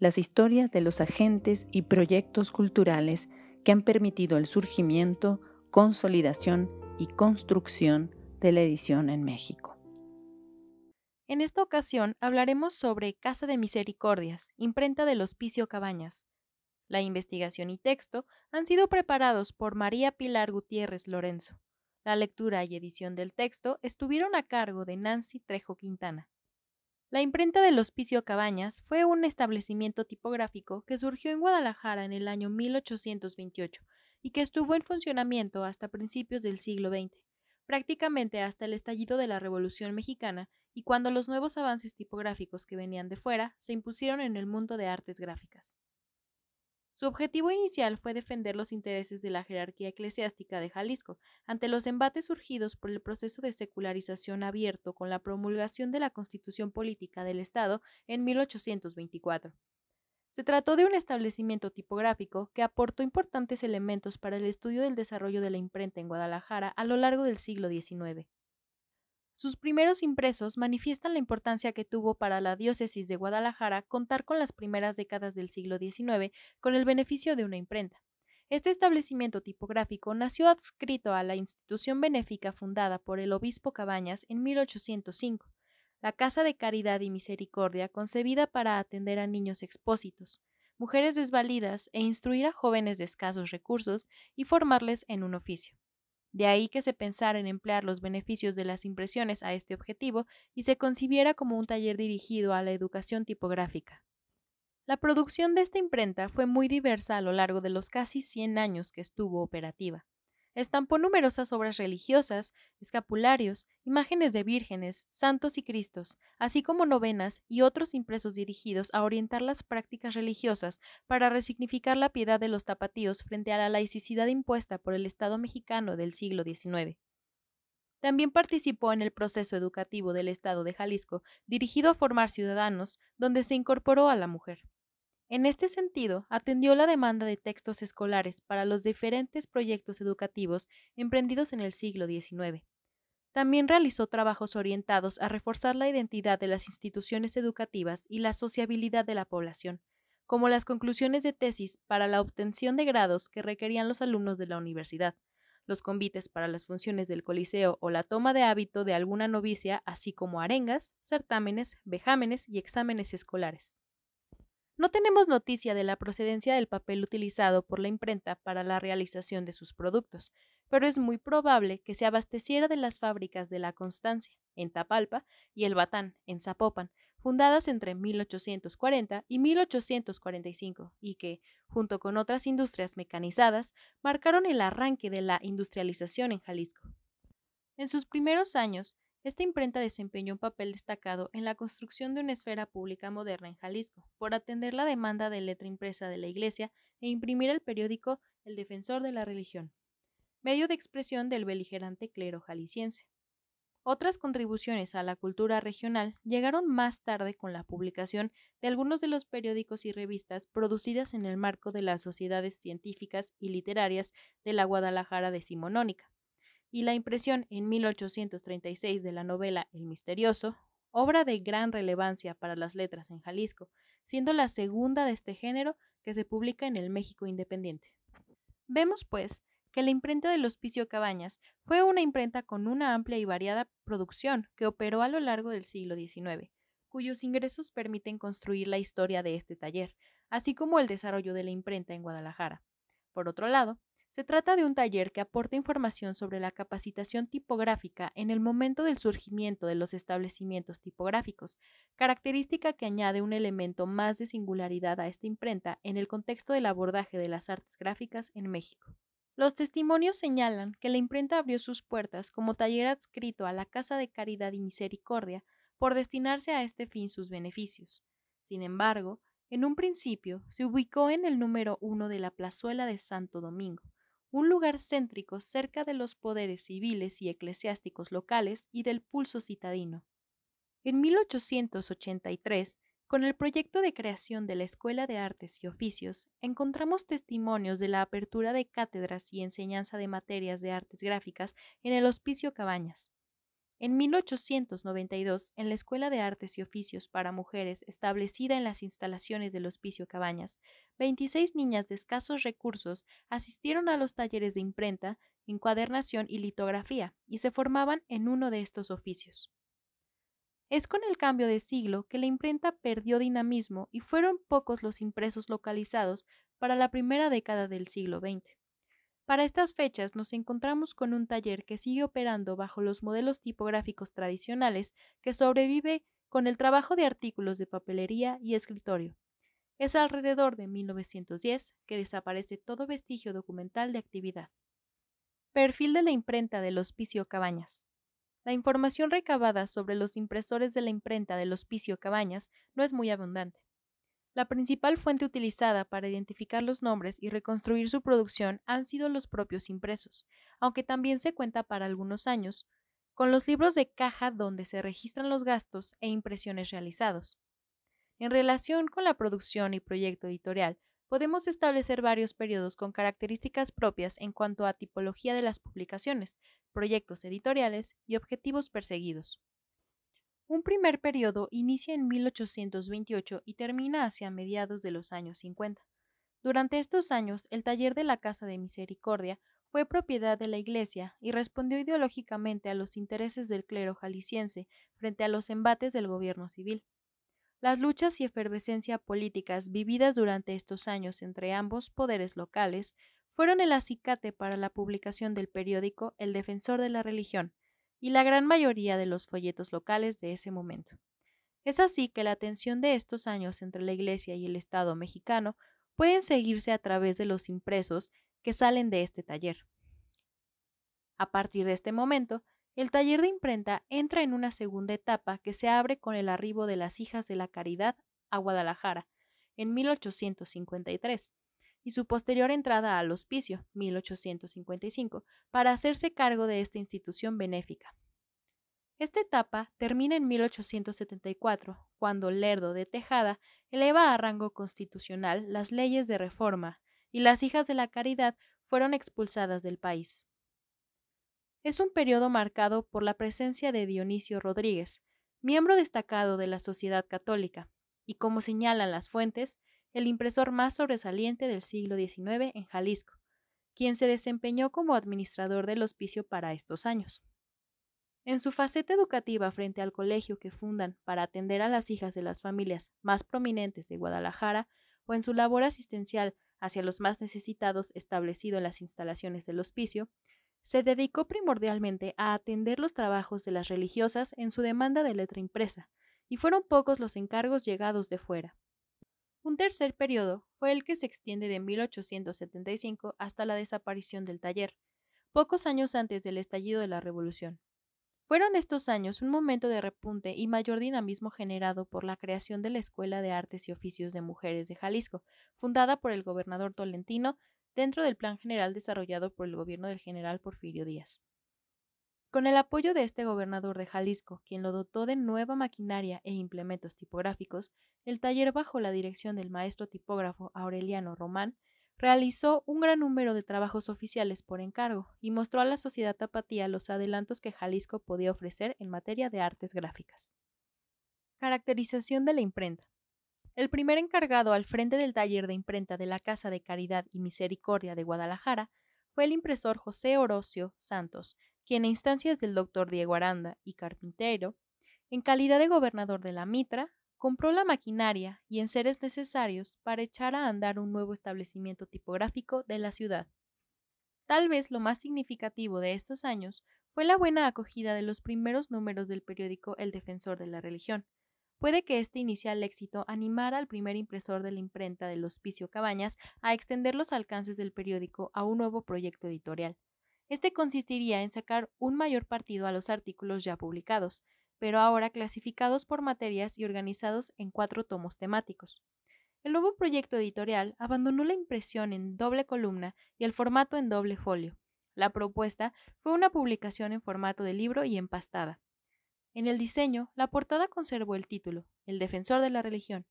las historias de los agentes y proyectos culturales que han permitido el surgimiento, consolidación y construcción de la edición en México. En esta ocasión hablaremos sobre Casa de Misericordias, imprenta del Hospicio Cabañas. La investigación y texto han sido preparados por María Pilar Gutiérrez Lorenzo. La lectura y edición del texto estuvieron a cargo de Nancy Trejo Quintana. La imprenta del Hospicio Cabañas fue un establecimiento tipográfico que surgió en Guadalajara en el año 1828 y que estuvo en funcionamiento hasta principios del siglo XX, prácticamente hasta el estallido de la Revolución Mexicana y cuando los nuevos avances tipográficos que venían de fuera se impusieron en el mundo de artes gráficas. Su objetivo inicial fue defender los intereses de la jerarquía eclesiástica de Jalisco ante los embates surgidos por el proceso de secularización abierto con la promulgación de la Constitución Política del Estado en 1824. Se trató de un establecimiento tipográfico que aportó importantes elementos para el estudio del desarrollo de la imprenta en Guadalajara a lo largo del siglo XIX. Sus primeros impresos manifiestan la importancia que tuvo para la diócesis de Guadalajara contar con las primeras décadas del siglo XIX con el beneficio de una imprenta. Este establecimiento tipográfico nació adscrito a la institución benéfica fundada por el obispo Cabañas en 1805, la Casa de Caridad y Misericordia concebida para atender a niños expósitos, mujeres desvalidas e instruir a jóvenes de escasos recursos y formarles en un oficio. De ahí que se pensara en emplear los beneficios de las impresiones a este objetivo y se concibiera como un taller dirigido a la educación tipográfica. La producción de esta imprenta fue muy diversa a lo largo de los casi 100 años que estuvo operativa. Estampó numerosas obras religiosas, escapularios, imágenes de vírgenes, santos y cristos, así como novenas y otros impresos dirigidos a orientar las prácticas religiosas para resignificar la piedad de los tapatíos frente a la laicidad impuesta por el Estado mexicano del siglo XIX. También participó en el proceso educativo del Estado de Jalisco, dirigido a formar ciudadanos, donde se incorporó a la mujer. En este sentido, atendió la demanda de textos escolares para los diferentes proyectos educativos emprendidos en el siglo XIX. También realizó trabajos orientados a reforzar la identidad de las instituciones educativas y la sociabilidad de la población, como las conclusiones de tesis para la obtención de grados que requerían los alumnos de la universidad, los convites para las funciones del coliseo o la toma de hábito de alguna novicia, así como arengas, certámenes, vejámenes y exámenes escolares. No tenemos noticia de la procedencia del papel utilizado por la imprenta para la realización de sus productos, pero es muy probable que se abasteciera de las fábricas de La Constancia, en Tapalpa, y El Batán, en Zapopan, fundadas entre 1840 y 1845, y que, junto con otras industrias mecanizadas, marcaron el arranque de la industrialización en Jalisco. En sus primeros años, esta imprenta desempeñó un papel destacado en la construcción de una esfera pública moderna en Jalisco, por atender la demanda de letra impresa de la Iglesia e imprimir el periódico El Defensor de la Religión, medio de expresión del beligerante clero jalisciense. Otras contribuciones a la cultura regional llegaron más tarde con la publicación de algunos de los periódicos y revistas producidas en el marco de las sociedades científicas y literarias de la Guadalajara decimonónica y la impresión en 1836 de la novela El Misterioso, obra de gran relevancia para las letras en Jalisco, siendo la segunda de este género que se publica en el México independiente. Vemos, pues, que la imprenta del Hospicio Cabañas fue una imprenta con una amplia y variada producción que operó a lo largo del siglo XIX, cuyos ingresos permiten construir la historia de este taller, así como el desarrollo de la imprenta en Guadalajara. Por otro lado, se trata de un taller que aporta información sobre la capacitación tipográfica en el momento del surgimiento de los establecimientos tipográficos, característica que añade un elemento más de singularidad a esta imprenta en el contexto del abordaje de las artes gráficas en México. Los testimonios señalan que la imprenta abrió sus puertas como taller adscrito a la Casa de Caridad y Misericordia por destinarse a este fin sus beneficios. Sin embargo, En un principio se ubicó en el número uno de la plazuela de Santo Domingo, un lugar céntrico cerca de los poderes civiles y eclesiásticos locales y del pulso citadino. En 1883, con el proyecto de creación de la Escuela de Artes y Oficios, encontramos testimonios de la apertura de cátedras y enseñanza de materias de artes gráficas en el Hospicio Cabañas. En 1892, en la Escuela de Artes y Oficios para Mujeres establecida en las instalaciones del Hospicio Cabañas, 26 niñas de escasos recursos asistieron a los talleres de imprenta, encuadernación y litografía y se formaban en uno de estos oficios. Es con el cambio de siglo que la imprenta perdió dinamismo y fueron pocos los impresos localizados para la primera década del siglo XX. Para estas fechas nos encontramos con un taller que sigue operando bajo los modelos tipográficos tradicionales que sobrevive con el trabajo de artículos de papelería y escritorio. Es alrededor de 1910 que desaparece todo vestigio documental de actividad. Perfil de la imprenta del Hospicio Cabañas. La información recabada sobre los impresores de la imprenta del Hospicio Cabañas no es muy abundante. La principal fuente utilizada para identificar los nombres y reconstruir su producción han sido los propios impresos, aunque también se cuenta para algunos años con los libros de caja donde se registran los gastos e impresiones realizados. En relación con la producción y proyecto editorial, podemos establecer varios periodos con características propias en cuanto a tipología de las publicaciones, proyectos editoriales y objetivos perseguidos. Un primer periodo inicia en 1828 y termina hacia mediados de los años 50. Durante estos años, el taller de la Casa de Misericordia fue propiedad de la Iglesia y respondió ideológicamente a los intereses del clero jalisciense frente a los embates del gobierno civil. Las luchas y efervescencia políticas vividas durante estos años entre ambos poderes locales fueron el acicate para la publicación del periódico El Defensor de la Religión, y la gran mayoría de los folletos locales de ese momento. Es así que la tensión de estos años entre la Iglesia y el Estado mexicano pueden seguirse a través de los impresos que salen de este taller. A partir de este momento, el taller de imprenta entra en una segunda etapa que se abre con el arribo de las Hijas de la Caridad a Guadalajara en 1853 y su posterior entrada al hospicio, 1855, para hacerse cargo de esta institución benéfica. Esta etapa termina en 1874, cuando Lerdo de Tejada eleva a rango constitucional las leyes de reforma y las hijas de la caridad fueron expulsadas del país. Es un periodo marcado por la presencia de Dionisio Rodríguez, miembro destacado de la Sociedad Católica, y como señalan las fuentes, el impresor más sobresaliente del siglo XIX en Jalisco, quien se desempeñó como administrador del hospicio para estos años. En su faceta educativa frente al colegio que fundan para atender a las hijas de las familias más prominentes de Guadalajara o en su labor asistencial hacia los más necesitados establecido en las instalaciones del hospicio, se dedicó primordialmente a atender los trabajos de las religiosas en su demanda de letra impresa, y fueron pocos los encargos llegados de fuera. Un tercer periodo fue el que se extiende de 1875 hasta la desaparición del taller, pocos años antes del estallido de la Revolución. Fueron estos años un momento de repunte y mayor dinamismo generado por la creación de la Escuela de Artes y Oficios de Mujeres de Jalisco, fundada por el gobernador Tolentino dentro del plan general desarrollado por el gobierno del general Porfirio Díaz. Con el apoyo de este gobernador de Jalisco, quien lo dotó de nueva maquinaria e implementos tipográficos, el taller bajo la dirección del maestro tipógrafo Aureliano Román realizó un gran número de trabajos oficiales por encargo y mostró a la sociedad tapatía los adelantos que Jalisco podía ofrecer en materia de artes gráficas. Caracterización de la imprenta. El primer encargado al frente del taller de imprenta de la Casa de Caridad y Misericordia de Guadalajara fue el impresor José Orocio Santos, quien a instancias del doctor Diego Aranda y Carpintero, en calidad de gobernador de la Mitra, compró la maquinaria y enseres necesarios para echar a andar un nuevo establecimiento tipográfico de la ciudad. Tal vez lo más significativo de estos años fue la buena acogida de los primeros números del periódico El Defensor de la Religión. Puede que este inicial éxito animara al primer impresor de la imprenta del Hospicio Cabañas a extender los alcances del periódico a un nuevo proyecto editorial. Este consistiría en sacar un mayor partido a los artículos ya publicados, pero ahora clasificados por materias y organizados en cuatro tomos temáticos. el nuevo proyecto editorial abandonó la impresión en doble columna y el formato en doble folio. La propuesta fue una publicación en formato de libro y empastada. En el diseño, la portada conservó el título, El defensor de la religión,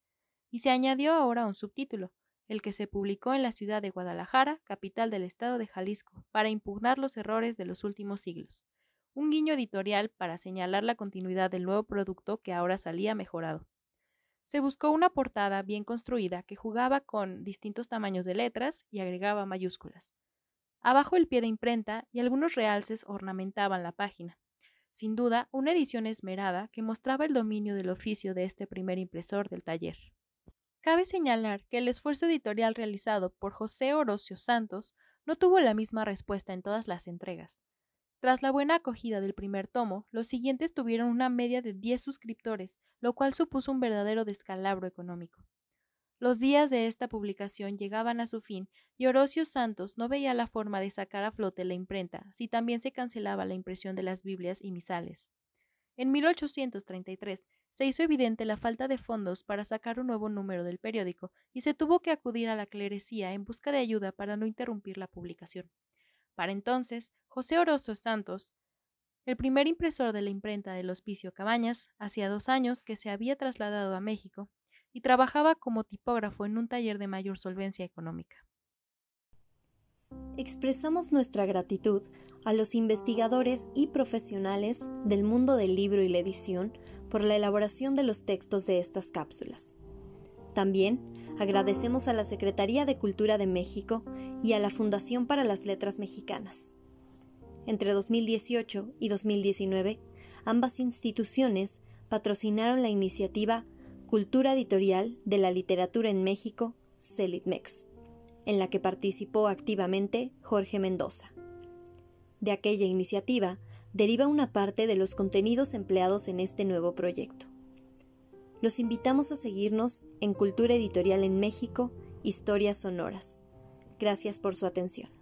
y se añadió ahora un subtítulo, el que se publicó en la ciudad de Guadalajara, capital del estado de Jalisco, para impugnar los errores de los últimos siglos. Un guiño editorial para señalar la continuidad del nuevo producto que ahora salía mejorado. Se buscó una portada bien construida que jugaba con distintos tamaños de letras y agregaba mayúsculas. Abajo el pie de imprenta y algunos realces ornamentaban la página. Sin duda, una edición esmerada que mostraba el dominio del oficio de este primer impresor del taller. Cabe señalar que el esfuerzo editorial realizado por José Orocio Santos no tuvo la misma respuesta en todas las entregas. Tras la buena acogida del primer tomo, los siguientes tuvieron una media de 10 suscriptores, lo cual supuso un verdadero descalabro económico. Los días de esta publicación llegaban a su fin y Orocio Santos no veía la forma de sacar a flote la imprenta si también se cancelaba la impresión de las Biblias y misales. En 1833 se hizo evidente la falta de fondos para sacar un nuevo número del periódico y se tuvo que acudir a la clerecía en busca de ayuda para no interrumpir la publicación. Para entonces, José Orocio Santos, el primer impresor de la imprenta del Hospicio Cabañas, hacía dos años que se había trasladado a México y trabajaba como tipógrafo en un taller de mayor solvencia económica. Expresamos nuestra gratitud a los investigadores y profesionales del mundo del libro y la edición por la elaboración de los textos de estas cápsulas. También agradecemos a la Secretaría de Cultura de México y a la Fundación para las Letras Mexicanas. Entre 2018 y 2019, ambas instituciones patrocinaron la iniciativa Cultura Editorial de la Literatura en México, CELITMEX, en la que participó activamente Jorge Mendoza. De aquella iniciativa deriva una parte de los contenidos empleados en este nuevo proyecto. Los invitamos a seguirnos en Cultura Editorial en México, Historias Sonoras. Gracias por su atención.